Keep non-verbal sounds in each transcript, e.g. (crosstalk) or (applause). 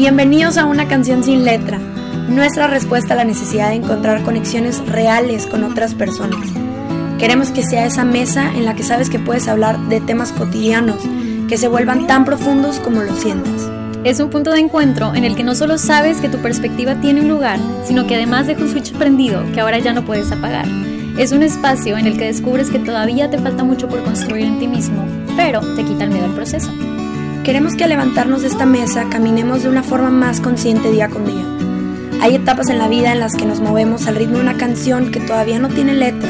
Bienvenidos a una canción sin letra, nuestra respuesta a la necesidad de encontrar conexiones reales con otras personas. Queremos que sea esa mesa en la que sabes que puedes hablar de temas cotidianos, que se vuelvan tan profundos como lo sientas. Es un punto de encuentro en el que no solo sabes que tu perspectiva tiene un lugar, sino que además deja un switch prendido que ahora ya no puedes apagar. Es un espacio en el que descubres que todavía te falta mucho por construir en ti mismo, pero te quita el miedo al proceso. Queremos que al levantarnos de esta mesa caminemos de una forma más consciente día con día. Hay etapas en la vida en las que nos movemos al ritmo de una canción que todavía no tiene letra,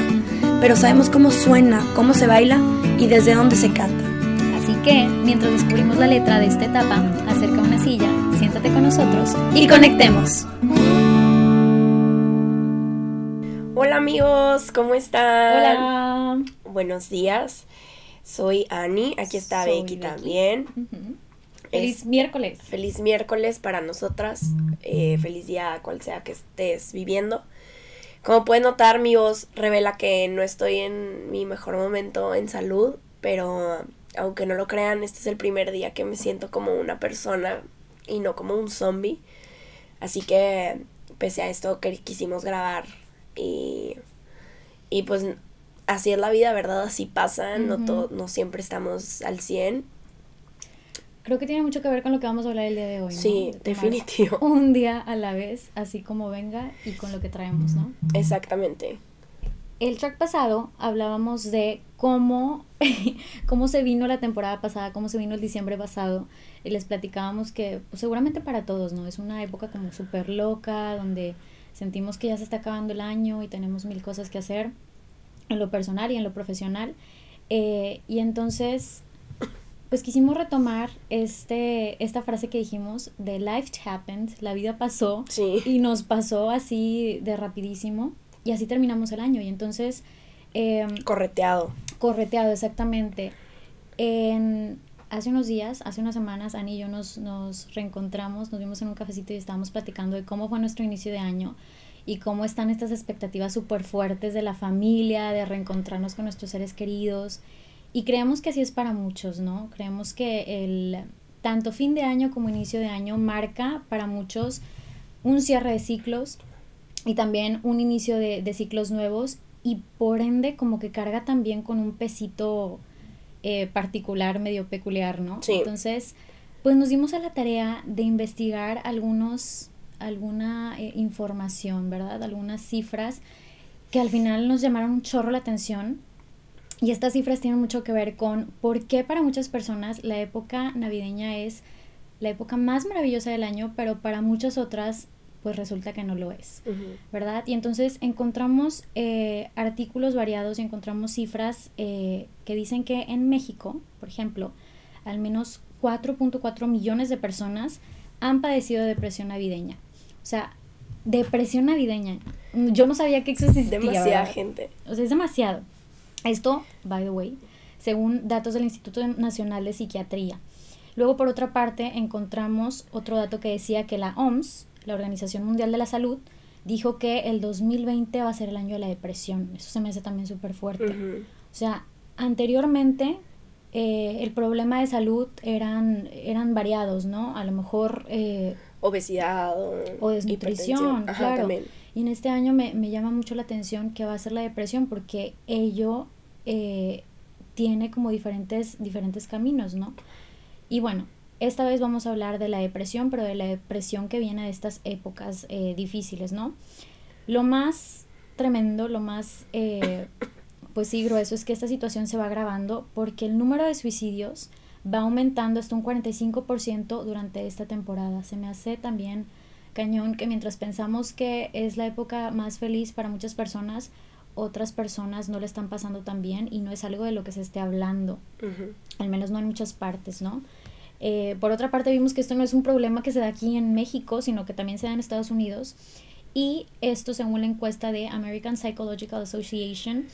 pero sabemos cómo suena, cómo se baila y desde dónde se canta. Así que, mientras descubrimos la letra de esta etapa, acerca una silla, siéntate con nosotros y conectemos. Hola amigos, ¿cómo están? Hola. Buenos días. Soy Ani, aquí está Becky, también. Feliz miércoles. Feliz miércoles para nosotras. Eh, feliz día cual sea que estés viviendo. Como pueden notar, mi voz revela que no estoy en mi mejor momento en salud, pero aunque no lo crean, este es el primer día que me siento como una persona y no como un zombie. Así que, pese a esto, que quisimos grabar y, y pues así es la vida, ¿verdad? Así pasa, no, no siempre estamos al 100. Creo que tiene mucho que ver con lo que vamos a hablar el día de hoy. Sí, definitivo. (laughs) Un día a la vez, así como venga y con lo que traemos, ¿no? Exactamente. El track pasado hablábamos de cómo, (laughs) cómo se vino la temporada pasada, cómo se vino el diciembre pasado. Y les platicábamos que pues, seguramente para todos, ¿no? Es una época como súper loca, donde sentimos que ya se está acabando el año y tenemos mil cosas que hacer en lo personal y en lo profesional. Eh, y entonces, pues quisimos retomar este, esta frase que dijimos de life happened, la vida pasó y nos pasó así de rapidísimo y así terminamos el año. Y entonces... Em, correteado. Correteado, exactamente. En, hace unos días, hace unas semanas, Ani y yo nos, nos reencontramos, nos vimos en un cafecito y estábamos platicando de cómo fue nuestro inicio de año y cómo están estas expectativas súper fuertes de la familia, de reencontrarnos con nuestros seres queridos. Y creemos que así es para muchos, ¿no? Creemos que el tanto fin de año como inicio de año marca para muchos un cierre de ciclos y también un inicio de, de ciclos nuevos y por ende como que carga también con un pesito eh, particular, medio peculiar, ¿no? Sí. Entonces, pues nos dimos a la tarea de investigar algunos alguna eh, información, ¿verdad? Algunas cifras que al final nos llamaron un chorro la atención. Y estas cifras tienen mucho que ver con por qué para muchas personas la época navideña es la época más maravillosa del año, pero para muchas otras pues resulta que no lo es, ¿verdad? Y entonces encontramos eh, artículos variados y encontramos cifras eh, que dicen que en México, por ejemplo, al menos 4.4 millones de personas han padecido depresión navideña. O sea, depresión navideña. Yo no sabía que existía. Demasiada gente. O sea, es demasiado. Esto, by the way, según datos del Instituto Nacional de Psiquiatría. Luego, por otra parte, encontramos otro dato que decía que la OMS, la Organización Mundial de la Salud, dijo que el 2020 va a ser el año de la depresión. Eso se me hace también súper fuerte. O sea, anteriormente eh, el problema de salud eran, eran variados, ¿no? A lo mejor... Eh, obesidad o, desnutrición, claro. Y en este año me, llama mucho la atención que va a ser la depresión porque ello eh, tiene como diferentes, diferentes caminos, ¿no? Y bueno, esta vez vamos a hablar de la depresión, pero de la depresión que viene de estas épocas eh, difíciles, ¿no? Lo más tremendo, lo más, eh, pues sí, grueso es que esta situación se va agravando porque el número de suicidios va aumentando hasta un 45% durante esta temporada. Se me hace también cañón que mientras pensamos que es la época más feliz para muchas personas, otras personas no le están pasando tan bien y no es algo de lo que se esté hablando, al menos no en muchas partes, ¿no? Eh, por otra parte, vimos que esto no es un problema que se da aquí en México, sino que también se da en Estados Unidos. Y esto según la encuesta de American Psychological Association,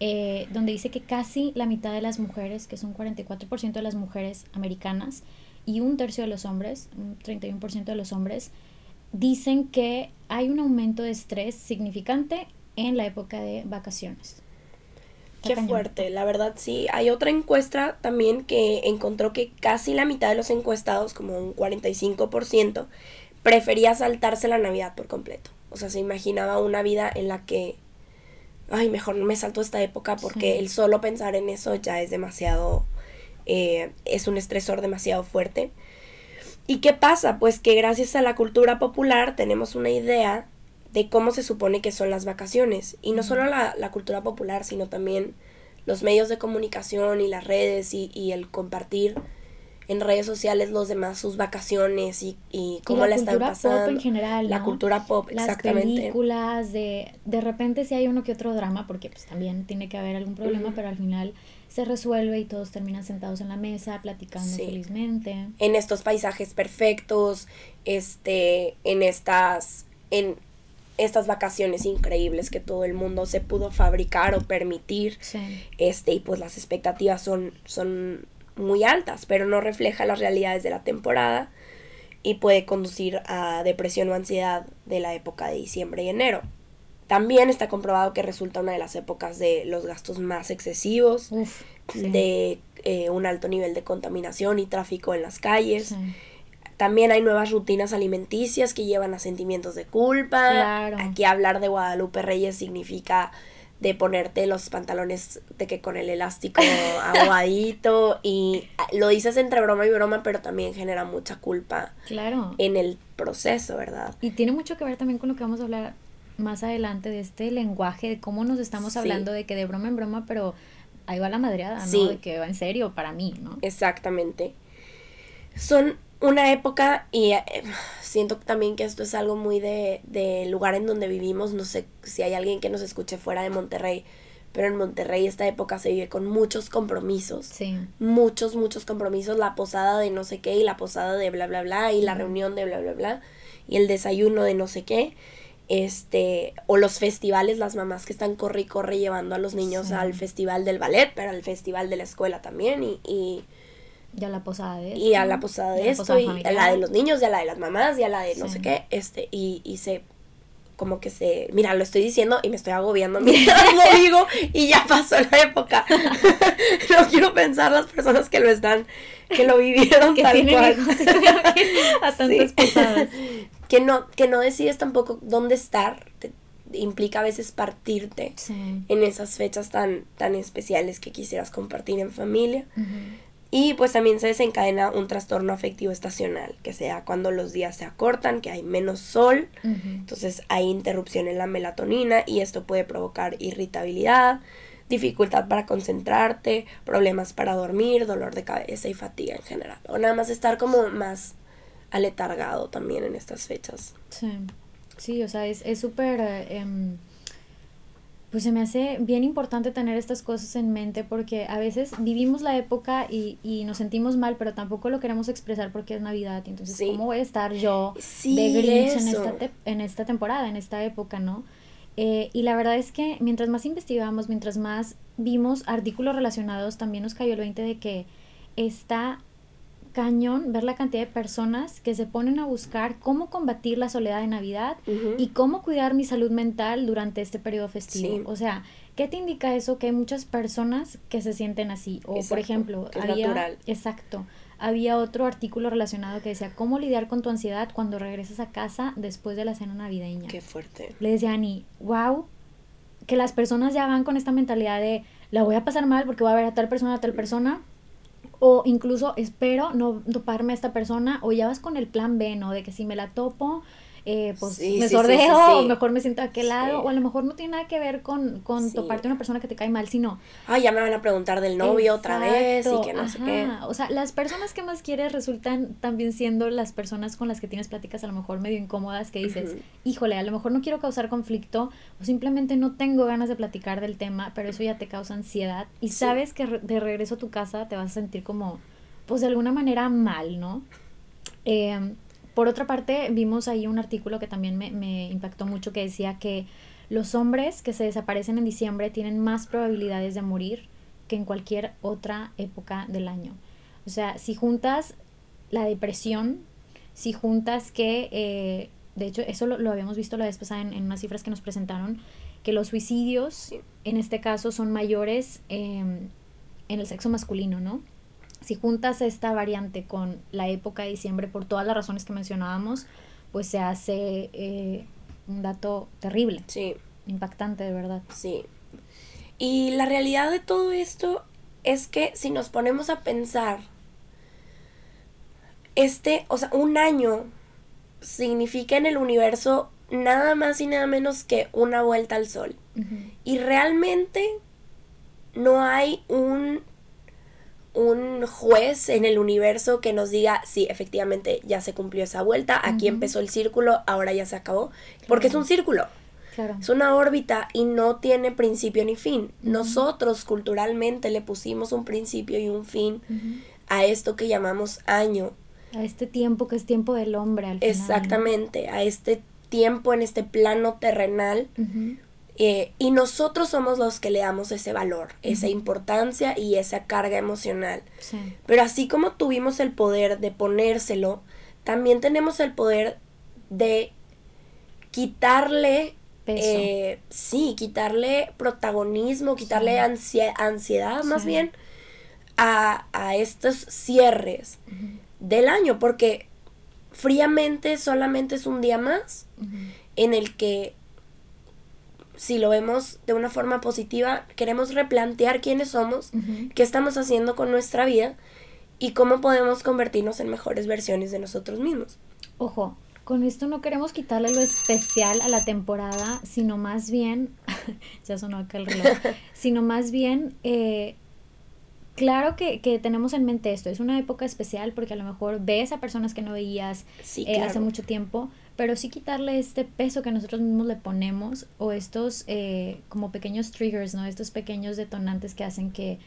eh, donde dice que casi la mitad de las mujeres, que son 44% de las mujeres americanas, y un tercio de los hombres, un 31% de los hombres, dicen que hay un aumento de estrés significante en la época de vacaciones. Qué fuerte, la verdad sí. Hay otra encuesta también que encontró que casi la mitad de los encuestados, como un 45%, prefería saltarse la Navidad por completo. O sea, se imaginaba una vida en la que, ay, mejor no me salto esta época porque el solo pensar en eso ya es demasiado, eh, es un estresor demasiado fuerte. ¿Y qué pasa? Pues que gracias a la cultura popular tenemos una idea de cómo se supone que son las vacaciones. Y no solo la, la cultura popular, sino también los medios de comunicación y las redes y, y el compartir en redes sociales los demás sus vacaciones y, y cómo la, están pasando. La cultura pop en general. La cultura pop, Las exactamente. películas, de, de repente si hay uno que otro drama, porque pues también tiene que haber algún problema, pero al final se resuelve y todos terminan sentados en la mesa platicando felizmente. En estos paisajes perfectos, este, en estas, en estas vacaciones increíbles que todo el mundo se pudo fabricar o permitir. Este, y pues las expectativas son, son muy altas, pero no refleja las realidades de la temporada y puede conducir a depresión o ansiedad de la época de diciembre y enero. También está comprobado que resulta una de las épocas de los gastos más excesivos, de eh, un alto nivel de contaminación y tráfico en las calles. También hay nuevas rutinas alimenticias que llevan a sentimientos de culpa. Aquí hablar de Guadalupe Reyes significa de ponerte los pantalones de que con el elástico (laughs) aguadito y lo dices entre broma y broma, pero también genera mucha culpa claro. en el proceso, ¿verdad? Y tiene mucho que ver también con lo que vamos a hablar más adelante de este lenguaje, de cómo nos estamos hablando de que de broma en broma, pero ahí va la madreada, ¿no? De que va en serio para mí, ¿no? Exactamente. Son una época y eh, siento también que esto es algo muy de, de lugar en donde vivimos. No sé si hay alguien que nos escuche fuera de Monterrey, pero en Monterrey esta época se vive con muchos compromisos. Sí. Muchos, muchos compromisos. La posada de no sé qué y la posada de bla, bla, bla y la reunión de bla, bla, bla y el desayuno de no sé qué. Este, o los festivales, las mamás que están corre y corre llevando a los niños al festival del ballet, pero al festival de la escuela también y, y ya la posada de esto. Y a la posada de esto, y a la de los niños, y a la de las mamás, y a la de no sé qué, este, y, y se, como que se, mira, lo estoy diciendo y me estoy agobiando (laughs) mientras lo digo, y ya pasó la época. (laughs) no quiero pensar las personas que lo están, que lo vivieron (laughs) que tal cual. a tantas posadas. Que no, que no decides tampoco dónde estar, implica a veces partirte en esas fechas tan, tan especiales que quisieras compartir en familia. Y pues también se desencadena un trastorno afectivo estacional, que sea cuando los días se acortan, que hay menos sol, entonces hay interrupción en la melatonina y esto puede provocar irritabilidad, dificultad para concentrarte, problemas para dormir, dolor de cabeza y fatiga en general. O nada más estar como más aletargado también en estas fechas. Sí, sí o sea, es súper... Em, pues se me hace bien importante tener estas cosas en mente porque a veces vivimos la época y, y nos sentimos mal, pero tampoco lo queremos expresar porque es Navidad. Entonces, ¿cómo voy a estar yo de gris en esta, en esta temporada, en esta época, no? Eh, y la verdad es que mientras más investigamos, mientras más vimos artículos relacionados, también nos cayó el 20 de que está cañón ver la cantidad de personas que se ponen a buscar cómo combatir la soledad de Navidad y cómo cuidar mi salud mental durante este periodo festivo. O sea, ¿qué te indica eso? Que hay muchas personas que se sienten así. O, por ejemplo, había, natural. Exacto. Había otro artículo relacionado que decía, ¿cómo lidiar con tu ansiedad cuando regresas a casa después de la cena navideña? Qué fuerte. Le decía a Ani, wow, que las personas ya van con esta mentalidad de, la voy a pasar mal porque voy a ver a tal persona, a tal persona o incluso espero no toparme a esta persona o ya vas con el plan B, ¿no? De que si me la topo, eh, pues me sordeo, o mejor me siento a aquel lado, o a lo mejor no tiene nada que ver con, con toparte una persona que te cae mal, sino... Ay, ya me van a preguntar del novio otra vez y que no sé qué. O sea, las personas que más quieres resultan también siendo las personas con las que tienes pláticas a lo mejor medio incómodas que dices, híjole, a lo mejor no quiero causar conflicto o simplemente no tengo ganas de platicar del tema, pero eso ya te causa ansiedad y sabes que de regreso a tu casa te vas a sentir como, pues de alguna manera mal, ¿no? Eh, por otra parte, vimos ahí un artículo que también me, impactó mucho que decía que los hombres que se desaparecen en diciembre tienen más probabilidades de morir que en cualquier otra época del año. O sea, si juntas la depresión, si juntas que, eh, de hecho, eso lo, habíamos visto la vez pasada en, unas cifras que nos presentaron, que los suicidios en este caso son mayores em, en el sexo masculino, ¿no? Si juntas esta variante con la época de diciembre por todas las razones que mencionábamos, pues se hace eh, un dato terrible. Sí. Impactante, de verdad. Sí. Y la realidad de todo esto es que si nos ponemos a pensar, este, o sea, un año significa en el universo nada más y nada menos que una vuelta al sol. Y realmente no hay un, un juez en el universo que nos diga, sí, efectivamente ya se cumplió esa vuelta, aquí empezó el círculo, ahora ya se acabó, porque es un círculo. Es una órbita y no tiene principio ni fin. Nosotros culturalmente le pusimos un principio y un fin a esto que llamamos año. A este tiempo que es tiempo del hombre al final. Exactamente, a este tiempo en este plano terrenal. Eh, y nosotros somos los que le damos ese valor, esa importancia y esa carga emocional. Pero así como tuvimos el poder de ponérselo, también tenemos el poder de quitarle eh, sí, quitarle protagonismo, quitarle ansiedad más bien a, estos cierres del año, porque fríamente solamente es un día más en el que, si lo vemos de una forma positiva, queremos replantear quiénes somos, qué estamos haciendo con nuestra vida y cómo podemos convertirnos en mejores versiones de nosotros mismos. Ojo, con esto no queremos quitarle lo especial a la temporada, sino más bien, (laughs) ya sonó acá el reloj, (laughs) sino más bien, eh, claro que, tenemos en mente esto, es una época especial porque a lo mejor ves a personas que no veías eh, hace mucho tiempo, pero sí quitarle este peso que nosotros mismos le ponemos o estos eh, como pequeños triggers, ¿no? Estos pequeños detonantes que hacen que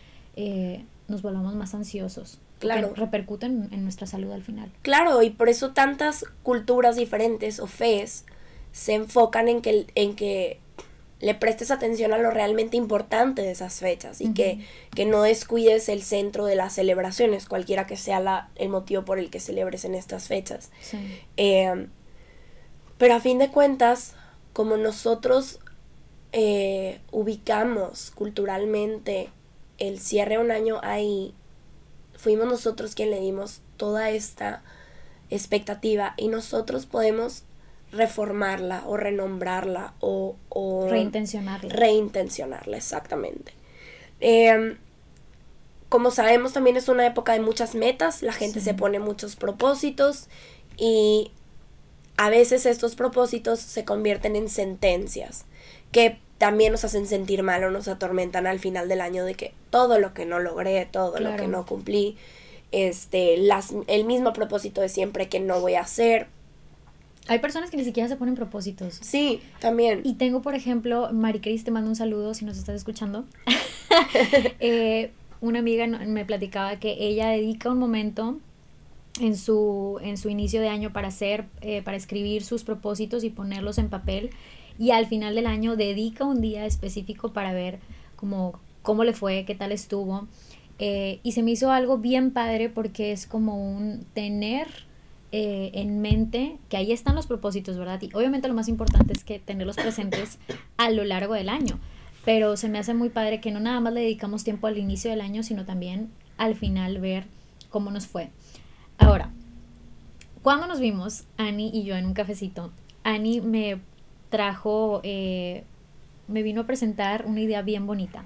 nos volvamos más ansiosos claro. repercuten en nuestra salud al final. Claro, y por eso tantas culturas diferentes o fees se enfocan en que, en que le prestes atención a lo realmente importante de esas fechas y que, que, no descuides el centro de las celebraciones, cualquiera que sea la, el motivo por el que celebres en estas fechas. Em, pero a fin de cuentas, como nosotros eh, ubicamos culturalmente el cierre de un año ahí fuimos nosotros quien le dimos toda esta expectativa y nosotros podemos reformarla o renombrarla o, reintencionarla. Reintencionarla, exactamente. Em, como sabemos también es una época de muchas metas, la gente se pone muchos propósitos y a veces estos propósitos se convierten en sentencias que también nos hacen sentir mal o nos atormentan al final del año de que todo lo que no logré, todo lo que no cumplí, este, las, el mismo propósito de siempre que no voy a hacer. Hay personas que ni siquiera se ponen propósitos. Sí, también. Y tengo, por ejemplo, Cris, te mando un saludo si nos estás escuchando. (laughs) Eh, una amiga me platicaba que ella dedica un momento en su, en su inicio de año para hacer, eh, para escribir sus propósitos y ponerlos en papel y al final del año dedica un día específico para ver cómo, cómo le fue, qué tal estuvo. Eh, y se me hizo algo bien padre porque es como un tener eh, en mente que ahí están los propósitos, ¿verdad? Y obviamente lo más importante es que tenerlos presentes a lo largo del año. Pero se me hace muy padre que no nada más le dedicamos tiempo al inicio del año, sino también al final ver cómo nos fue. Ahora, cuando nos vimos, Annie y yo en un cafecito, Annie me trajo, eh, me vino a presentar una idea bien bonita.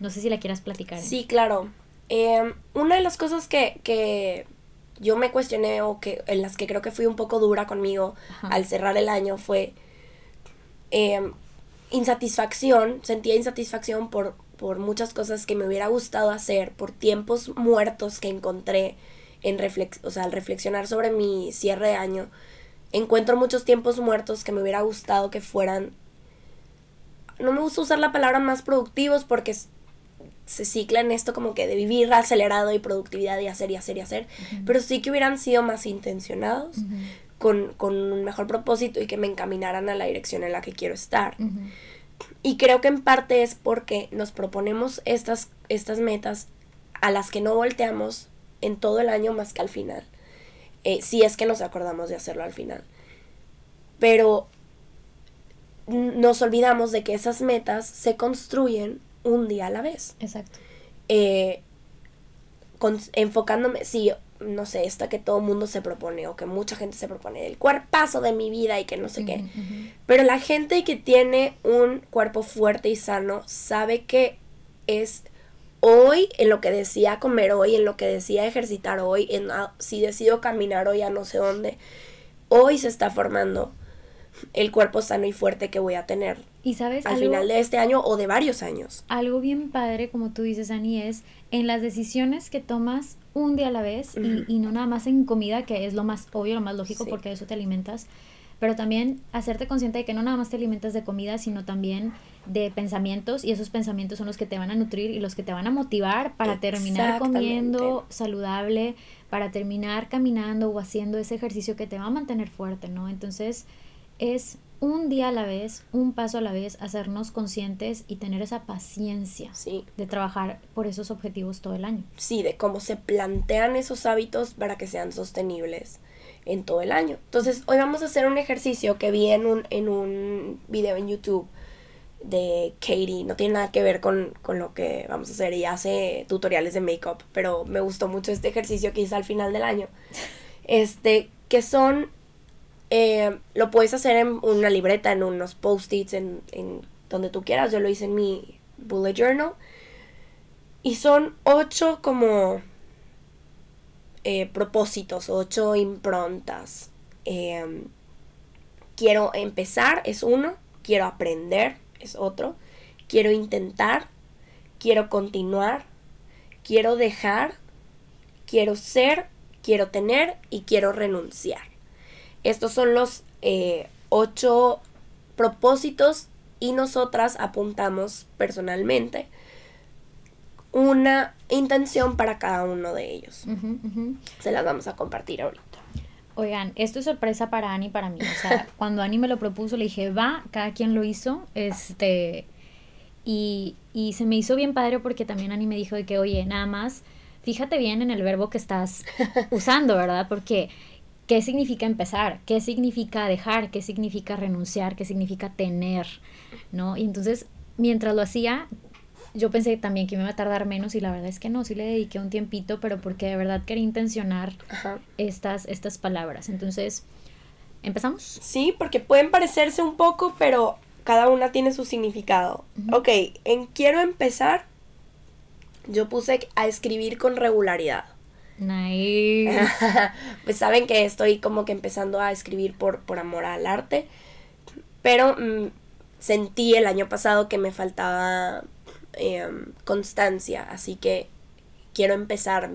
No sé si la quieras platicar. Sí, claro. Em, una de las cosas que, que, yo me cuestioné o que en las que creo que fui un poco dura conmigo al cerrar el año fue em, insatisfacción, sentía insatisfacción por, por muchas cosas que me hubiera gustado hacer, por tiempos muertos que encontré en reflex o sea, al reflexionar sobre mi cierre de año encuentro muchos tiempos muertos que me hubiera gustado que fueran, no me gusta usar la palabra más productivos porque se cicla en esto como que de vivir acelerado y productividad y hacer y hacer y hacer, pero sí que hubieran sido más intencionados, con, con, un mejor propósito y que me encaminaran a la dirección en la que quiero estar. Y creo que en parte es porque nos proponemos estas, estas metas a las que no volteamos en todo el año más que al final. Eh, si es que nos acordamos de hacerlo al final. Pero nos olvidamos de que esas metas se construyen un día a la vez. Exacto. Eh, enfocándome, sí, no sé, esta que todo el mundo se propone o que mucha gente se propone, el cuerpazo de mi vida y que no sé qué. Pero la gente que tiene un cuerpo fuerte y sano sabe que es hoy, en lo que decía comer hoy, en lo que decía ejercitar hoy, en ah, si decido caminar hoy a no sé dónde, hoy se está formando el cuerpo sano y fuerte que voy a tener. Y sabes, al final de este año o de varios años. Algo bien padre, como tú dices, Ani, es en las decisiones que tomas un día a la vez y, no nada más en comida, que es lo más obvio, lo más lógico, porque de eso te alimentas, pero también hacerte consciente de que no nada más te alimentas de comida, sino también de pensamientos y esos pensamientos son los que te van a nutrir y los que te van a motivar para terminar comiendo saludable, para terminar caminando o haciendo ese ejercicio que te va a mantener fuerte, ¿no? Entonces es un día a la vez, un paso a la vez, hacernos conscientes y tener esa paciencia de trabajar por esos objetivos todo el año. Sí, de cómo se plantean esos hábitos para que sean sostenibles en todo el año. Entonces, hoy vamos a hacer un ejercicio que vi en un, en un video en YouTube de Katie. No tiene nada que ver con, lo que vamos a hacer. Ella hace tutoriales de make-up, pero me gustó mucho este ejercicio que hice al final del año. (laughs) Este, que son eh, lo puedes hacer en una libreta, en unos post-its, en, donde tú quieras. Yo lo hice en mi bullet journal. Y son ocho como eh, propósitos, ocho improntas. Em, quiero empezar, es uno. Quiero aprender, es otro. Quiero intentar. Quiero continuar. Quiero dejar. Quiero ser. Quiero tener. Y quiero renunciar. Estos son los eh, ocho propósitos y nosotras apuntamos personalmente una intención para cada uno de ellos. Se las vamos a compartir ahorita. Oigan, esto es sorpresa para Ani y para mí. O sea, (laughs) cuando Ani me lo propuso, le dije, va, cada quien lo hizo. Este. Y, y se me hizo bien padre porque también Ani me dijo de que, oye, nada más, fíjate bien en el verbo que estás (laughs) usando, ¿verdad? Porque ¿Qué significa empezar? ¿Qué significa dejar? ¿Qué significa renunciar? ¿Qué significa tener? ¿No? Y entonces, mientras lo hacía, yo pensé también que me iba a tardar menos y la verdad es que no, sí le dediqué un tiempito, pero porque de verdad quería intencionar estas, estas palabras. Entonces, ¿empezamos? Sí, porque pueden parecerse un poco, pero cada una tiene su significado. Ok, en quiero empezar, yo puse a escribir con regularidad. Nice. (laughs) pues saben que estoy como que empezando a escribir por, por amor al arte. Pero mm, sentí el año pasado que me faltaba em, constancia. Así que quiero empezar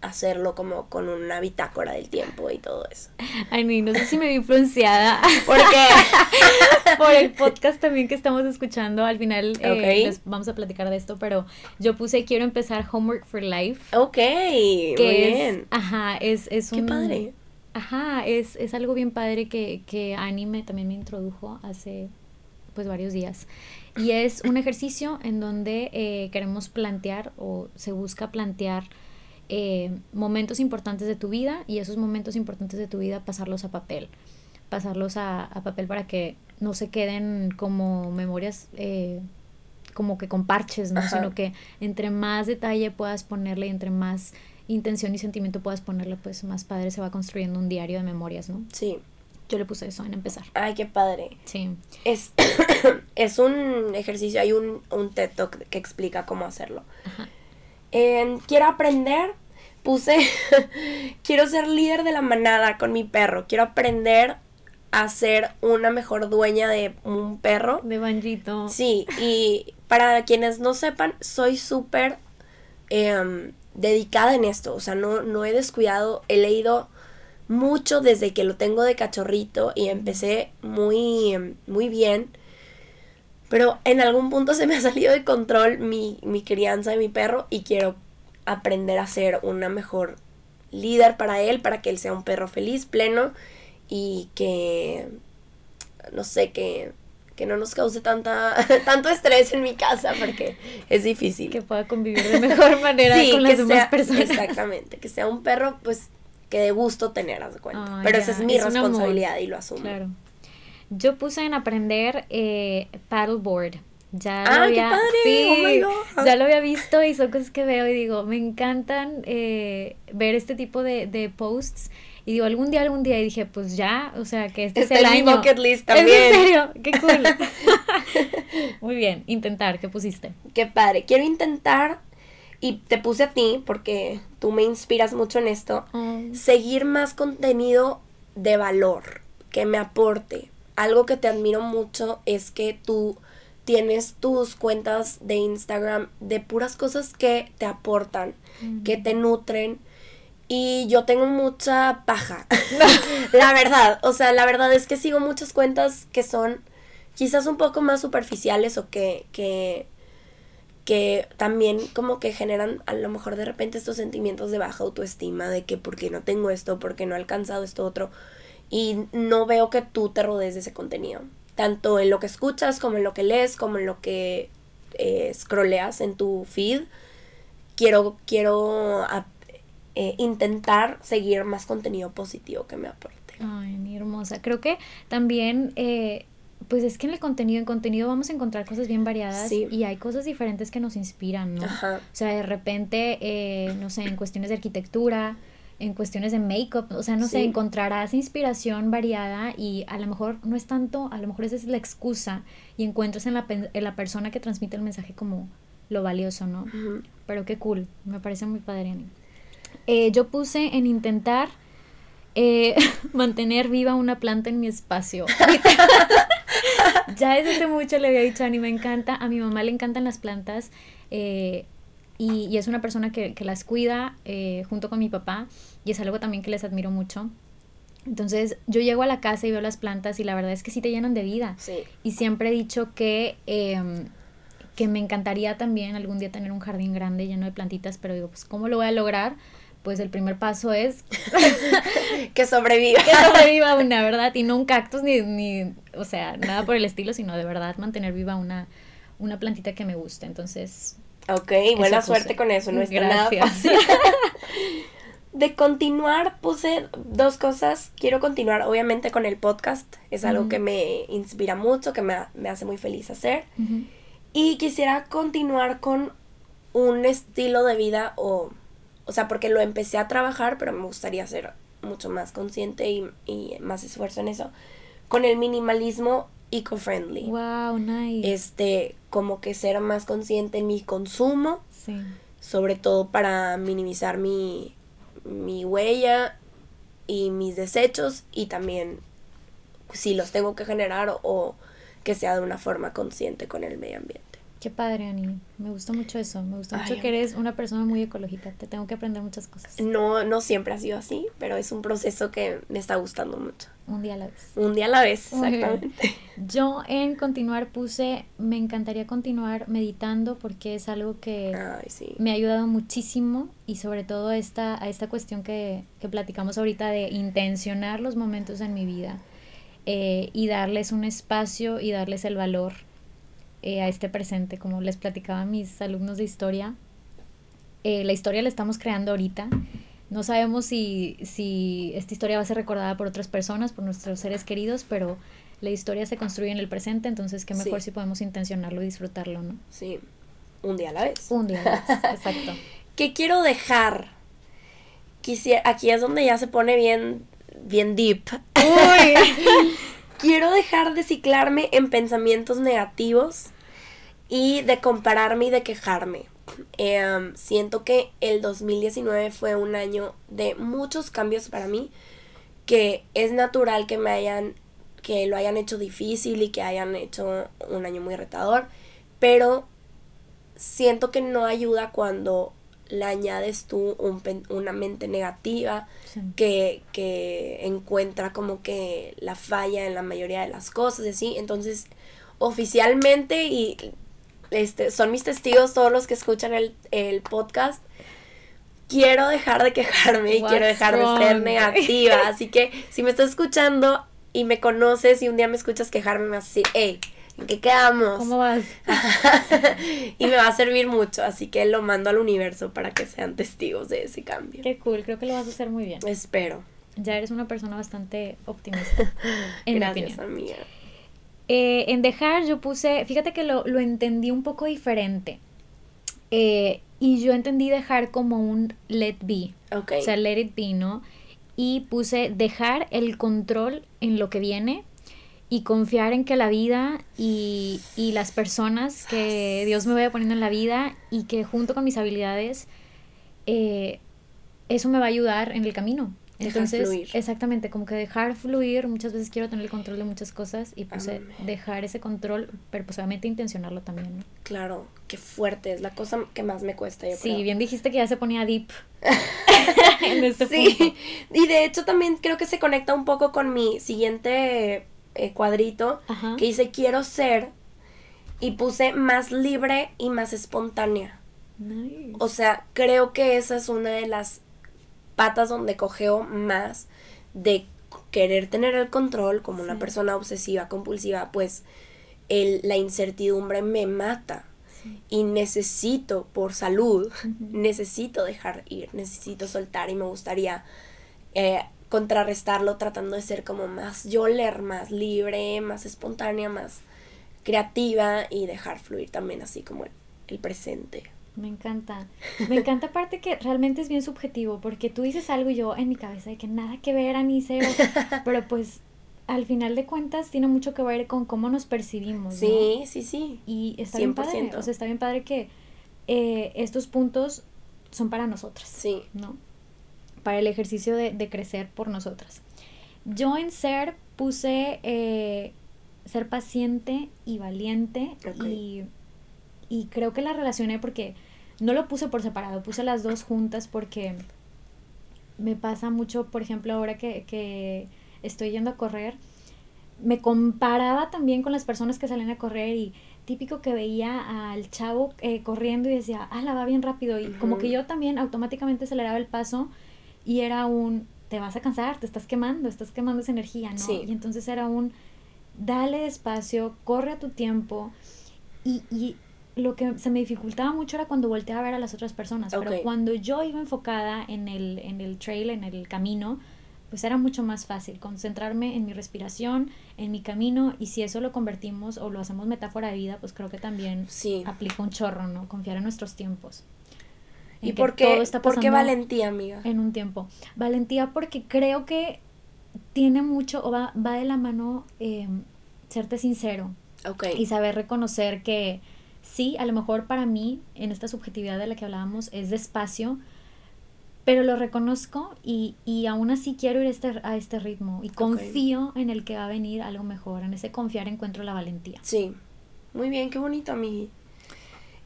hacerlo como con una bitácora del tiempo y todo eso. Ay, no, no sé si me vi influenciada. (laughs) ¿Por qué? (laughs) Por el podcast también que estamos escuchando. Al final eh, vamos a platicar de esto, pero yo puse quiero empezar Homework for Life. Ok, muy bien. Ajá, es, es un... Qué padre. Ajá, es, es algo bien padre que, que Anime también me introdujo hace pues varios días. Y es un ejercicio en donde eh, queremos plantear o se busca plantear eh, momentos importantes de tu vida y esos momentos importantes de tu vida pasarlos a papel, pasarlos a, papel para que no se queden como memorias eh, como que con parches, ¿no? Sino que entre más detalle puedas ponerle, entre más intención y sentimiento puedas ponerle, pues más padre se va construyendo un diario de memorias, ¿no? Sí. Yo le puse eso en empezar. Ay, qué padre. Sí. Es, (coughs) es un ejercicio, hay un, un TED Talk que explica cómo hacerlo. Ajá quiero aprender, puse, (laughs) quiero ser líder de la manada con mi perro, quiero aprender a ser una mejor dueña de un perro. De banjito. Sí, y para quienes no sepan, soy súper em, dedicada en esto, o sea, no, no he descuidado, he leído mucho desde que lo tengo de cachorrito y empecé muy, muy bien. Pero en algún punto se me ha salido de control mi, mi crianza de mi perro y quiero aprender a ser una mejor líder para él, para que él sea un perro feliz, pleno y que, no sé, que, que no nos cause tanta, (laughs) tanto estrés en mi casa porque es difícil. Que pueda convivir de mejor (laughs) manera con las demás personas. Exactamente, que sea un perro pues que de gusto tener, haz de cuenta. Pero esa es mi responsabilidad y lo asumo. Claro. Yo puse en aprender eh, paddleboard. Ya lo ah, había, oh ya lo había visto y son cosas que veo y digo, me encantan eh, ver este tipo de, de posts y digo, algún día, algún día, y dije, pues ya, o sea, que este es el año. bucket list también. ¿Es en serio? Qué cool. (laughs) Muy bien, intentar, ¿qué pusiste? Qué padre. Quiero intentar, y te puse a ti, porque tú me inspiras mucho en esto, seguir más contenido de valor, que me aporte. Algo que te admiro mucho es que tú tienes tus cuentas de Instagram de puras cosas que te aportan, que te nutren, y yo tengo mucha paja. (laughs) (laughs) la verdad. O sea, la verdad es que sigo muchas cuentas que son quizás un poco más superficiales o que, que, que también como que generan a lo mejor de repente estos sentimientos de baja autoestima, de que porque no tengo esto, porque no he alcanzado esto otro. Y no veo que tú te rodees de ese contenido. Tanto en lo que escuchas, como en lo que lees, como en lo que eh, scrolleas en tu feed. Quiero, quiero eh, intentar seguir más contenido positivo que me aporte. Ay, mi hermosa. Creo que también, eh, pues es que en el contenido, en contenido vamos a encontrar cosas bien variadas y hay cosas diferentes que nos inspiran, ¿no? O sea, de repente, eh, no sé, en cuestiones de arquitectura, en cuestiones de make-up, o sea, no sé, encontrarás inspiración variada y a lo mejor no es tanto, a lo mejor esa es la excusa y encuentras en la, en la persona que transmite el mensaje como lo valioso, ¿no? Pero qué cool, me parece muy padre. Eh, yo puse en intentar eh, (laughs) mantener viva una planta en mi espacio. (laughs) (laughs) ya desde hace mucho le había dicho a Ani, me encanta, a mi mamá le encantan las plantas eh, y, es una persona que, las cuida junto con mi papá y es algo también que les admiro mucho. Entonces yo llego a la casa y veo las plantas y la verdad es que sí te llenan de vida. Y siempre he dicho que em, que me encantaría también algún día tener un jardín grande lleno de plantitas, pero digo, pues ¿cómo lo voy a lograr? Pues el primer paso es (laughs) que sobreviva. (laughs) Que sobreviva una, ¿verdad? Y no un cactus ni, ni, o sea, nada por el estilo, sino de verdad mantener viva una, una plantita que me guste. Entonces... Ok, buena suerte con eso, no está nada fácil. (laughs) de continuar puse dos cosas. Quiero continuar obviamente con el podcast. Es algo que me inspira mucho, que me, me, hace muy feliz hacer. Y quisiera continuar con un estilo de vida o, o sea, porque lo empecé a trabajar, pero me gustaría ser mucho más consciente y, y más esfuerzo en eso, con el minimalismo eco-friendly. Wow, nice. Este, como que ser más consciente en mi consumo, sí. sobre todo para minimizar mi, mi huella y mis desechos y también si los tengo que generar o que sea de una forma consciente con el medio ambiente. Qué padre, Ani. Me gusta mucho eso. Me gusta mucho que eres una persona muy ecológica. Te tengo que aprender muchas cosas. No, no siempre ha sido así, pero es un proceso que me está gustando mucho. Un día a la vez. Un día a la vez, exactamente. (laughs) Yo en continuar puse, me encantaría continuar meditando porque es algo que me ha ayudado muchísimo y sobre todo esta, a esta cuestión que, que platicamos ahorita de intencionar los momentos en mi vida eh, y darles un espacio y darles el valor eh, a este presente, como les platicaba a mis alumnos de historia. Eh, la historia la estamos creando ahorita. No sabemos si, si esta historia va a ser recordada por otras personas, por nuestros seres queridos, pero la historia se construye en el presente, entonces qué mejor si podemos intencionarlo y disfrutarlo, ¿no? Sí, un día a la vez. Un día a la vez, (laughs) exacto. ¿Qué quiero dejar? Quisiera, aquí es donde ya se pone bien, bien deep. Uy. (laughs) quiero dejar de ciclarme en pensamientos negativos y de compararme y de quejarme. Em, siento que el 2019 fue un año de muchos cambios para mí, que es natural que me hayan, que lo hayan hecho difícil y que hayan hecho un año muy retador, pero siento que no ayuda cuando le añades tú una mente negativa que, que, encuentra como que la falla en la mayoría de las cosas, así. Entonces, oficialmente, y este, son mis testigos todos los que escuchan el, el podcast, quiero dejar de quejarme y quiero dejar de ser negativa. (laughs) Así que si me estás escuchando y me conoces y un día me escuchas quejarme, me vas a decir, hey, ¿En qué quedamos? ¿Cómo vas? (laughs) y me va a servir mucho, así que lo mando al universo para que sean testigos de ese cambio. Qué cool, creo que lo vas a hacer muy bien. Espero. Ya eres una persona bastante optimista. Gracias, amiga. Eh, en dejar yo puse, fíjate que lo, entendí un poco diferente. Eh, y yo entendí dejar como un let be. O sea, let it be, ¿no? Y puse dejar el control en lo que viene y confiar en que la vida y, y las personas que Dios me vaya poniendo en la vida y que junto con mis habilidades, eh, eso me va a ayudar en el camino. Entonces, exactamente, como que dejar fluir, muchas veces quiero tener el control de muchas cosas y pues dejar ese control, pero pues obviamente intencionarlo también, ¿no? Claro, qué fuerte, es la cosa que más me cuesta, yo Sí, bien dijiste que ya se ponía deep. (laughs) (laughs) en este sí, y de hecho también creo que se conecta un poco con mi siguiente eh, cuadrito, que dice quiero ser, y puse más libre y más espontánea. O sea, creo que esa es una de las patas donde cogeo más de querer tener el control como una persona obsesiva, compulsiva, pues el, la incertidumbre me mata. Y necesito, por salud, necesito dejar ir, necesito soltar y me gustaría eh, contrarrestarlo tratando de ser como más yoler, más libre, más espontánea, más creativa y dejar fluir también así como el presente. Me encanta. Me encanta aparte que realmente es bien subjetivo, porque tú dices algo y yo en mi cabeza de que nada que ver, ni cero, (laughs) pero pues al final de cuentas tiene mucho que ver con cómo nos percibimos. Sí, sí, sí. Y está bien padre. O sea, está bien padre que eh, estos puntos son para nosotras. Sí. ¿No? Para el ejercicio de, de crecer por nosotras. Yo en ser puse eh, ser paciente y valiente y, y creo que la relacioné porque no lo puse por separado, puse las dos juntas porque me pasa mucho, por ejemplo, ahora que, que estoy yendo a correr, me comparaba también con las personas que salen a correr y típico que veía al chavo eh, corriendo y decía, ah, la va bien rápido. Y como que yo también automáticamente aceleraba el paso y era un, te vas a cansar, te estás quemando, estás quemando esa energía, ¿no? Y entonces era un, dale despacio, corre a tu tiempo. Y, y lo que se me dificultaba mucho era cuando volteaba a ver a las otras personas, pero cuando yo iba enfocada en el, en el trail, en el camino, pues era mucho más fácil concentrarme en mi respiración, en mi camino, y si eso lo convertimos o lo hacemos metáfora de vida, pues creo que también sí. aplica un chorro, ¿no? Confiar en nuestros tiempos. ¿Y por qué, por qué valentía, amiga? En un tiempo. Valentía porque creo que tiene mucho, o va, va de la mano eh, serte sincero. Y saber reconocer que sí, a lo mejor para mí, en esta subjetividad de la que hablábamos, es despacio, pero lo reconozco y, y aún así quiero ir a este, a este ritmo y confío en el que va a venir algo mejor, en ese confiar encuentro la valentía. Sí, muy bien, qué bonito, mí.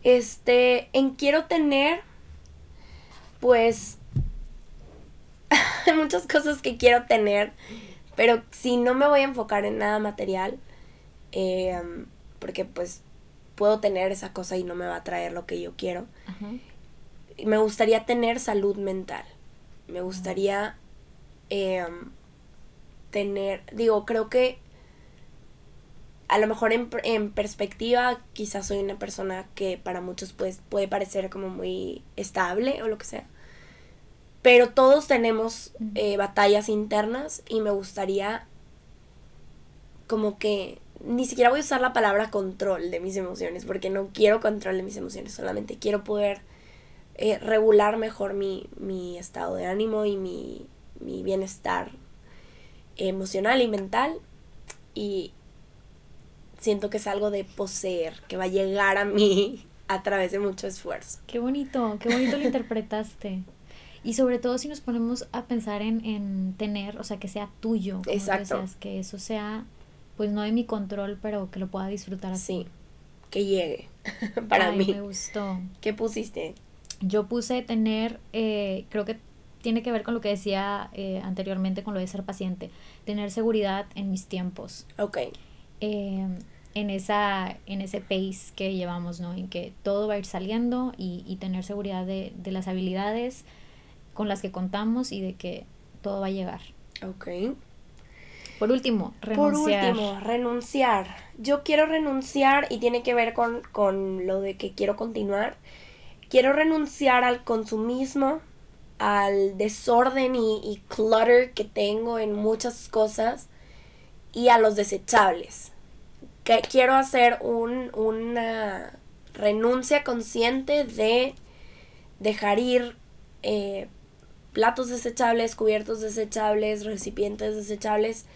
Este, en quiero tener, pues, (laughs) hay muchas cosas que quiero tener, pero si no me voy a enfocar en nada material, eh, porque pues puedo tener esa cosa y no me va a traer lo que yo quiero. Me gustaría tener salud mental. Me gustaría em, tener, digo, creo que a lo mejor en, perspectiva quizás soy una persona que para muchos pues, puede parecer como muy estable o lo que sea. Pero todos tenemos eh, batallas internas y me gustaría como que ni siquiera voy a usar la palabra control de mis emociones, porque no quiero control de mis emociones, solamente quiero poder eh, regular mejor mi, estado de ánimo y mi, bienestar emocional y mental. Y siento que es algo de poseer, que va a llegar a mí (laughs) a través de mucho esfuerzo. Qué bonito, qué bonito lo (laughs) interpretaste. Y sobre todo si nos ponemos a pensar en, en tener, o sea, que sea tuyo. Exacto. que eso sea pues no de mi control, pero que lo pueda disfrutar así. que llegue (laughs) para mí. Me gustó. ¿Qué pusiste? Yo puse tener, eh, creo que tiene que ver con lo que decía eh, anteriormente con lo de ser paciente, tener seguridad en mis tiempos. Ok. Eh, en, esa, en ese pace que llevamos, ¿no? En que todo va a ir saliendo y, y tener seguridad de, de las habilidades con las que contamos y de que todo va a llegar. Ok. Por último, renunciar. Por último, renunciar. Yo quiero renunciar y tiene que ver con, con lo de que quiero continuar. Quiero renunciar al consumismo, al desorden y, y clutter que tengo en muchas cosas y a los desechables. que quiero hacer un, una renuncia consciente de dejar ir eh, platos desechables, cubiertos desechables, recipientes desechables.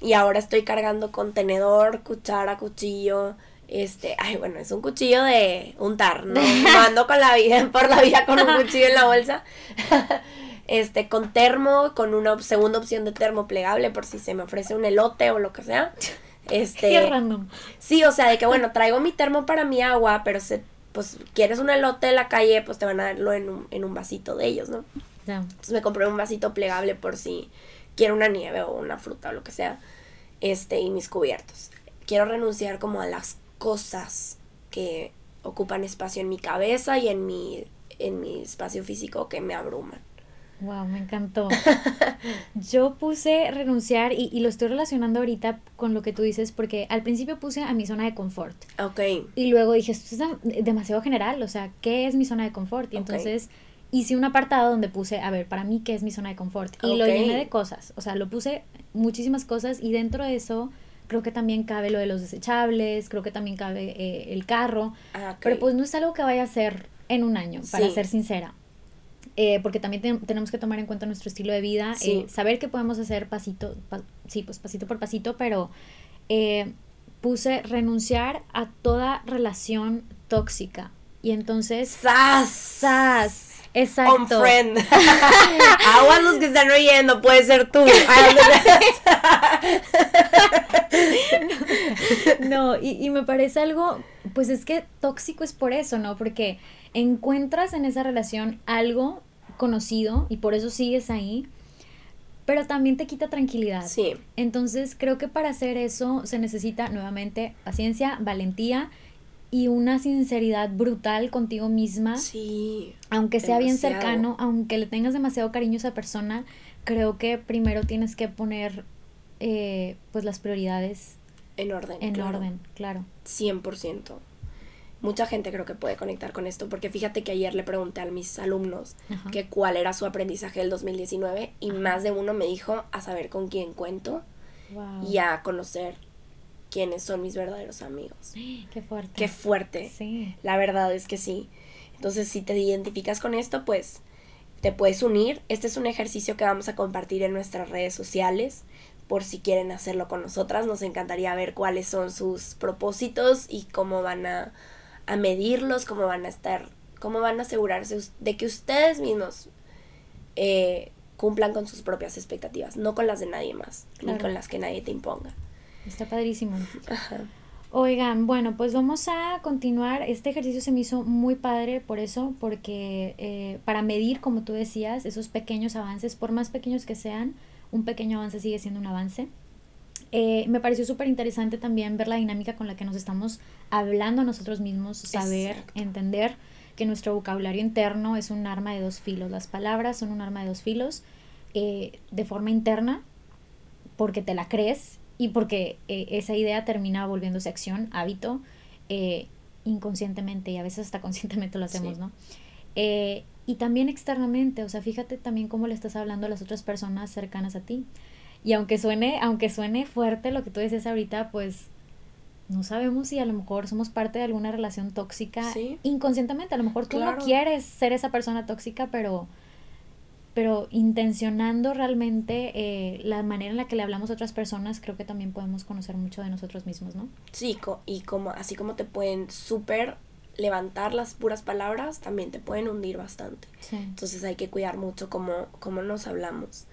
Y ahora estoy cargando contenedor, cuchara, cuchillo. Este, ay, bueno, es un cuchillo de untar, ¿no? ando con la vida, (laughs) por la vida con un cuchillo en la bolsa. (laughs) este, con termo, con una segunda opción de termo plegable por si se me ofrece un elote o lo que sea. Este, Qué random. Sí, o sea, de que bueno, traigo mi termo para mi agua, pero se, pues quieres un elote en la calle, pues te van a darlo en un, en un vasito de ellos, ¿no? Entonces me compré un vasito plegable por si quiero una nieve o una fruta o lo que sea. Este, y mis cubiertos. Quiero renunciar como a las cosas que ocupan espacio en mi cabeza y en mi, en mi espacio físico que me abruman. Wow, me encantó. (laughs) Yo puse renunciar y, y, lo estoy relacionando ahorita con lo que tú dices porque al principio puse a mi zona de confort. Ok. Y luego dije, esto es demasiado general, o sea, ¿qué es mi zona de confort? Y entonces hice un apartado donde puse, a ver, para mí, ¿qué es mi zona de confort? Y lo llené de cosas, o sea, lo puse muchísimas cosas y dentro de eso creo que también cabe lo de los desechables, creo que también cabe eh, el carro, ah, pero pues no es algo que vaya a ser en un año, para ser sincera. Eh, porque también tenemos que tomar en cuenta nuestro estilo de vida, eh, saber que podemos hacer pasito, sí, pues pasito por pasito, pero puse renunciar a toda relación tóxica. Y entonces... ¡Sas! ¡Sas! Exacto. friend. (laughs) Aguas los que están oyendo, puede ser tú. (laughs) no, y, y me parece algo, pues es que tóxico es por eso, ¿no? Porque encuentras en esa relación algo conocido y por eso sigues ahí, pero también te quita tranquilidad. Sí. Entonces creo que para hacer eso se necesita nuevamente paciencia, valentía y una sinceridad brutal contigo misma. Sí. Aunque sea bien cercano, aunque le tengas demasiado cariño a esa persona, creo que primero tienes que poner eh, pues las prioridades en orden. En orden, claro. 100%. Mucha gente creo que puede conectar con esto, porque fíjate que ayer le pregunté a mis alumnos que cuál era su aprendizaje del 2019 y más de uno me dijo a saber con quién cuento y a conocer quiénes son mis verdaderos amigos. (gasps) Qué fuerte. Qué fuerte. Sí. La verdad es que sí. Entonces, si te identificas con esto, pues te puedes unir. Este es un ejercicio que vamos a compartir en nuestras redes sociales por si quieren hacerlo con nosotras. Nos encantaría ver cuáles son sus propósitos y cómo van a, a medirlos, cómo van a estar, cómo van a asegurarse de que ustedes mismos eh, cumplan con sus propias expectativas, no con las de nadie más, ni con las que nadie te imponga. Está padrísimo. Oigan, bueno, pues vamos a continuar. Este ejercicio se me hizo muy padre por eso, porque eh, para medir, como tú decías, esos pequeños avances, por más pequeños que sean, un pequeño avance sigue siendo un avance. Eh, me pareció súper interesante también ver la dinámica con la que nos estamos hablando a nosotros mismos, saber, entender que nuestro vocabulario interno es un arma de dos filos. Las palabras son un arma de dos filos eh, de forma interna, porque te la crees y porque eh, esa idea termina volviéndose acción, hábito, eh, inconscientemente y a veces hasta (laughs) conscientemente lo hacemos, ¿no? Eh, y también externamente, o sea, fíjate también cómo le estás hablando a las otras personas cercanas a ti. Y aunque suene, aunque suene fuerte lo que tú dices ahorita, pues no sabemos si a lo mejor somos parte de alguna relación tóxica inconscientemente. A lo mejor tú no quieres ser esa persona tóxica, pero pero intencionando realmente eh, la manera en la que le hablamos a otras personas, creo que también podemos conocer mucho de nosotros mismos, ¿no? Sí, y como, así como te pueden súper levantar las puras palabras, también te pueden hundir bastante. Entonces hay que cuidar mucho cómo, cómo nos hablamos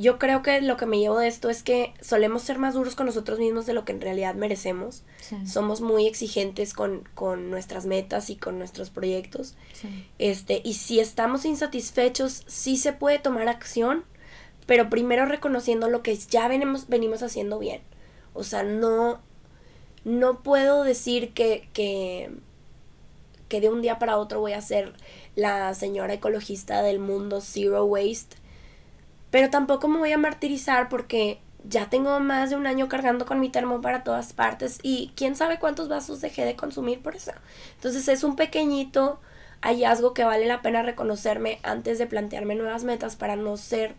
yo creo que lo que me llevo de esto es que solemos ser más duros con nosotros mismos de lo que en realidad merecemos. Somos muy exigentes con, nuestras metas y con nuestros proyectos. Este, y si estamos insatisfechos, sí se puede tomar acción, pero primero reconociendo lo que ya venimos, venimos haciendo bien. O sea, no, no puedo decir que, que, que de un día para otro voy a ser la señora ecologista del mundo zero waste pero tampoco me voy a martirizar porque ya tengo más de un año cargando con mi termo para todas partes y quién sabe cuántos vasos dejé de consumir por eso. Entonces es un pequeñito hallazgo que vale la pena reconocerme antes de plantearme nuevas metas para no ser,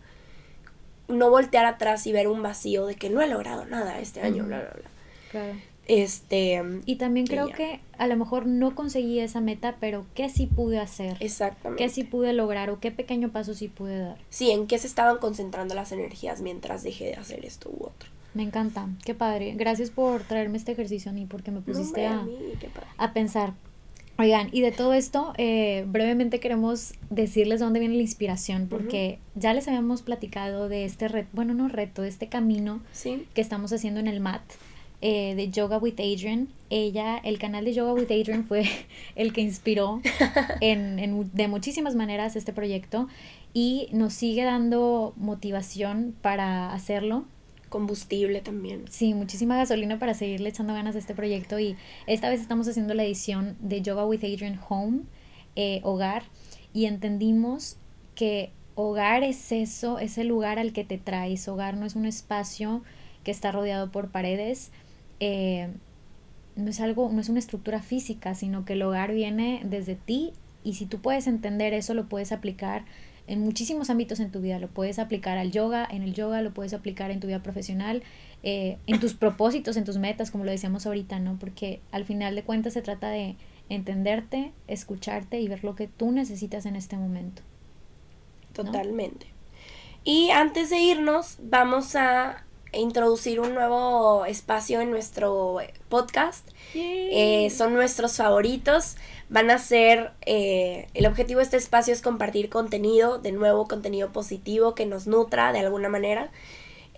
no voltear atrás y ver un vacío de que no he logrado nada este año, bla, bla, bla. Este. Y también creo que a lo mejor no conseguí esa meta, pero ¿qué sí pude hacer? Exactamente. ¿Qué sí pude lograr o qué pequeño paso sí pude dar? Sí, en qué se estaban concentrando las energías mientras dejé de hacer esto u otro. Me encanta, qué padre. Gracias por traerme este ejercicio mí, porque me pusiste a, a, pensar. Oigan, y de todo esto, eh, brevemente queremos decirles dónde viene la inspiración, porque ya les habíamos platicado de este reto, bueno, no reto, de este camino que estamos haciendo en el MAT. Eh, de Yoga with Adrian. Ella, el canal de Yoga with Adrian fue (laughs) el que inspiró (laughs) en, en, de muchísimas maneras este proyecto y nos sigue dando motivación para hacerlo. Combustible también. Sí, muchísima gasolina para seguirle echando ganas a este proyecto y esta vez estamos haciendo la edición de Yoga with Adrian Home, eh, hogar, y entendimos que hogar es eso, es el lugar al que te traes. Hogar no es un espacio que está rodeado por paredes, eh, no es algo, no es una estructura física, sino que el hogar viene desde ti y si tú puedes entender eso, lo puedes aplicar en muchísimos ámbitos en tu vida. Lo puedes aplicar al yoga, en el yoga, lo puedes aplicar en tu vida profesional, eh, en tus propósitos, en tus metas, como lo decíamos ahorita, ¿no? Porque al final de cuentas se trata de entenderte, escucharte y ver lo que tú necesitas en este momento. Totalmente. Y antes de irnos, vamos a introducir un nuevo espacio en nuestro podcast. Eh, son nuestros favoritos. Van a ser, eh, el objetivo de este espacio es compartir contenido, de nuevo contenido positivo que nos nutra de alguna manera.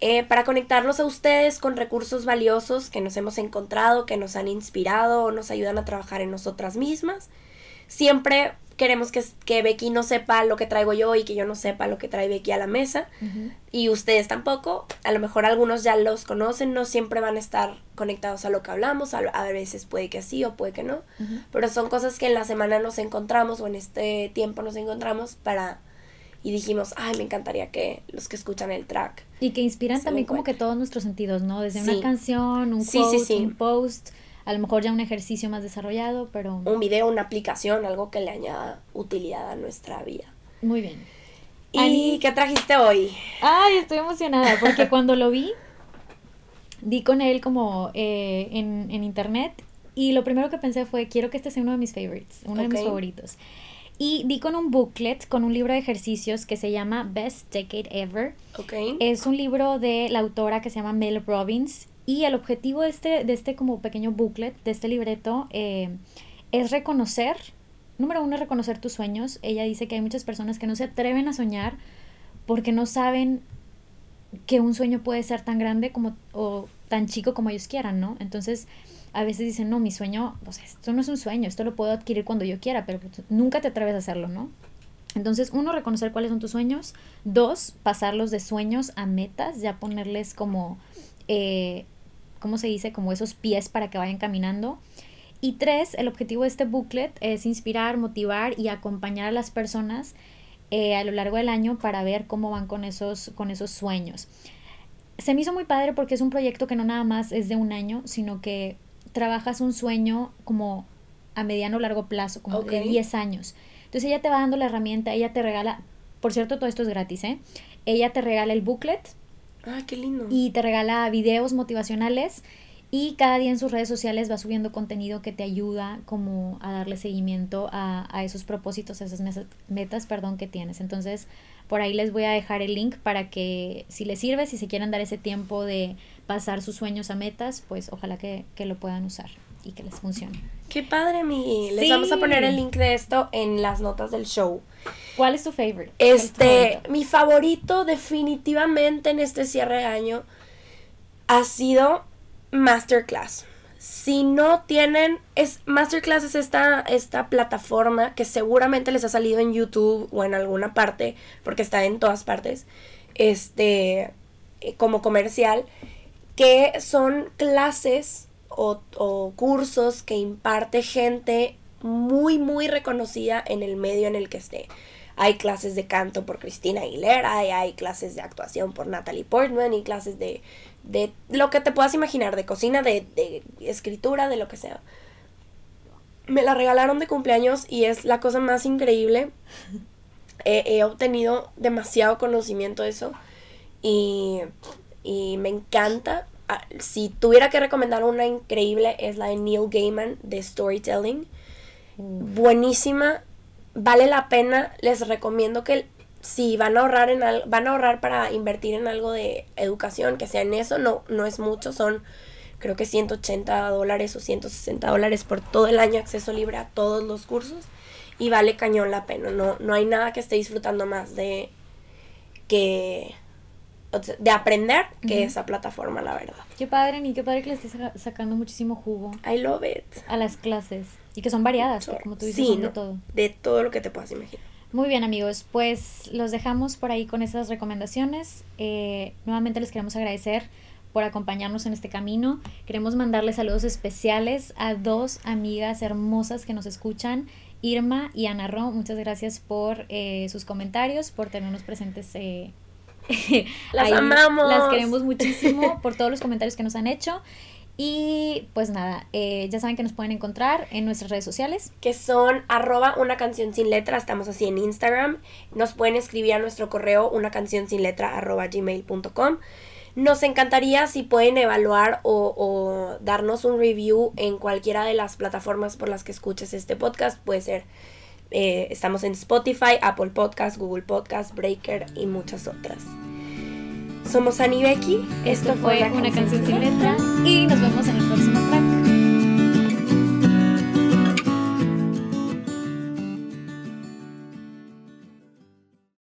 Eh, para conectarlos a ustedes con recursos valiosos que nos hemos encontrado, que nos han inspirado o nos ayudan a trabajar en nosotras mismas. Siempre queremos que, que, Becky no sepa lo que traigo yo y que yo no sepa lo que trae Becky a la mesa. Y ustedes tampoco. A lo mejor algunos ya los conocen, no siempre van a estar conectados a lo que hablamos. A, veces puede que sí o puede que no. Pero son cosas que en la semana nos encontramos o en este tiempo nos encontramos para... Y dijimos, ay, me encantaría que los que escuchan el track. Y que inspiran también como que todos nuestros sentidos, ¿no? Desde una canción, un quote, un post a lo mejor ya un ejercicio más desarrollado, pero... Un video, una aplicación, algo que le añada utilidad a nuestra vida. Muy bien. ¿Y qué trajiste hoy? Ay, estoy emocionada porque cuando lo vi, di con él como eh, en, internet y lo primero que pensé fue, quiero que este sea uno de mis favorites, uno de mis favoritos. Y di con un booklet, con un libro de ejercicios que se llama Best Decade Ever. Okay. Es un libro de la autora que se llama Mel Robbins y el objetivo de este, de este como pequeño booklet, de este libreto, eh, es reconocer, número uno, reconocer tus sueños. Ella dice que hay muchas personas que no se atreven a soñar porque no saben que un sueño puede ser tan grande como o tan chico como ellos quieran, ¿no? Entonces, a veces dicen, no, mi sueño, pues esto no es un sueño, esto lo puedo adquirir cuando yo quiera, pero pues, nunca te atreves a hacerlo, ¿no? Entonces, uno, reconocer cuáles son tus sueños. Dos, pasarlos de sueños a metas, ya ponerles como eh, ¿cómo se dice? Como esos pies para que vayan caminando. Y tres, el objetivo de este booklet es inspirar, motivar y acompañar a las personas eh, a lo largo del año para ver cómo van con esos, con esos sueños. Se me hizo muy padre porque es un proyecto que no nada más es de un año, sino que trabajas un sueño como a mediano o largo plazo, como de 10 años. Entonces ella te va dando la herramienta, ella te regala, por cierto, todo esto es gratis, ¿eh? Ella te regala el booklet, Ah, qué lindo. Y te regala videos motivacionales y cada día en sus redes sociales va subiendo contenido que te ayuda como a darle seguimiento a, a esos propósitos, a esas metas, perdón, que tienes. Entonces, por ahí les voy a dejar el link para que si les sirve, si se quieren dar ese tiempo de pasar sus sueños a metas, pues ojalá que, que lo puedan usar y que les funcione. Qué padre, mi. Les vamos a poner el link de esto en las notas del show. ¿Cuál es tu favorite? Este, mi favorito definitivamente en este cierre de año ha sido Masterclass. Si no tienen, es Masterclass es esta, esta plataforma que seguramente les ha salido en YouTube o en alguna parte, porque está en todas partes, este, eh, como comercial, que son clases o, cursos que imparte gente muy, muy reconocida en el medio en el que esté. Hay clases de canto por Cristina Aguilera, hay, hay clases de actuación por Natalie Portman y clases de, de lo que te puedas imaginar, de cocina, de, de escritura, de lo que sea. Me la regalaron de cumpleaños y es la cosa más increíble. (laughs) he obtenido demasiado conocimiento de eso y, y me encanta ah, si tuviera que recomendar una increíble es la de Neil Gaiman de Storytelling. Buenísima, vale la pena. Les recomiendo que si van a ahorrar en van a ahorrar para invertir en algo de educación, que sea en eso, no, no es mucho, son creo que 180 dólares o 160 dólares por todo el año acceso libre a todos los cursos y vale cañón la pena. No, no hay nada que esté disfrutando más de que de aprender que esa plataforma, la verdad. Qué padre, ni qué padre que le estés sacando muchísimo jugo. I love it. A las clases. Y que son variadas, como tú dices, de todo. De todo lo que te puedas imaginar. Muy bien amigos, pues los dejamos por ahí con esas recomendaciones. Eh, nuevamente les queremos agradecer por acompañarnos en este camino. Queremos mandarles saludos especiales a dos amigas hermosas que nos escuchan, Irma y Ana Ro. Muchas gracias por eh, sus comentarios, por tenernos presentes. Eh, (laughs) las amamos. Las queremos muchísimo (laughs) por todos los comentarios que nos han hecho. Y pues nada, eh, ya saben que nos pueden encontrar en nuestras redes sociales. Que son arroba una canción sin letra, estamos así en Instagram. Nos pueden escribir a nuestro correo una canción sin letra arroba gmail.com. Nos encantaría si pueden evaluar o, darnos un review en cualquiera de las plataformas por las que escuches este podcast. Puede ser, eh, estamos en Spotify, Apple Podcast, Google Podcast, Breaker y muchas otras. Somos Ani Becky. Esto, fue Una canción sin letra. Y nos vemos en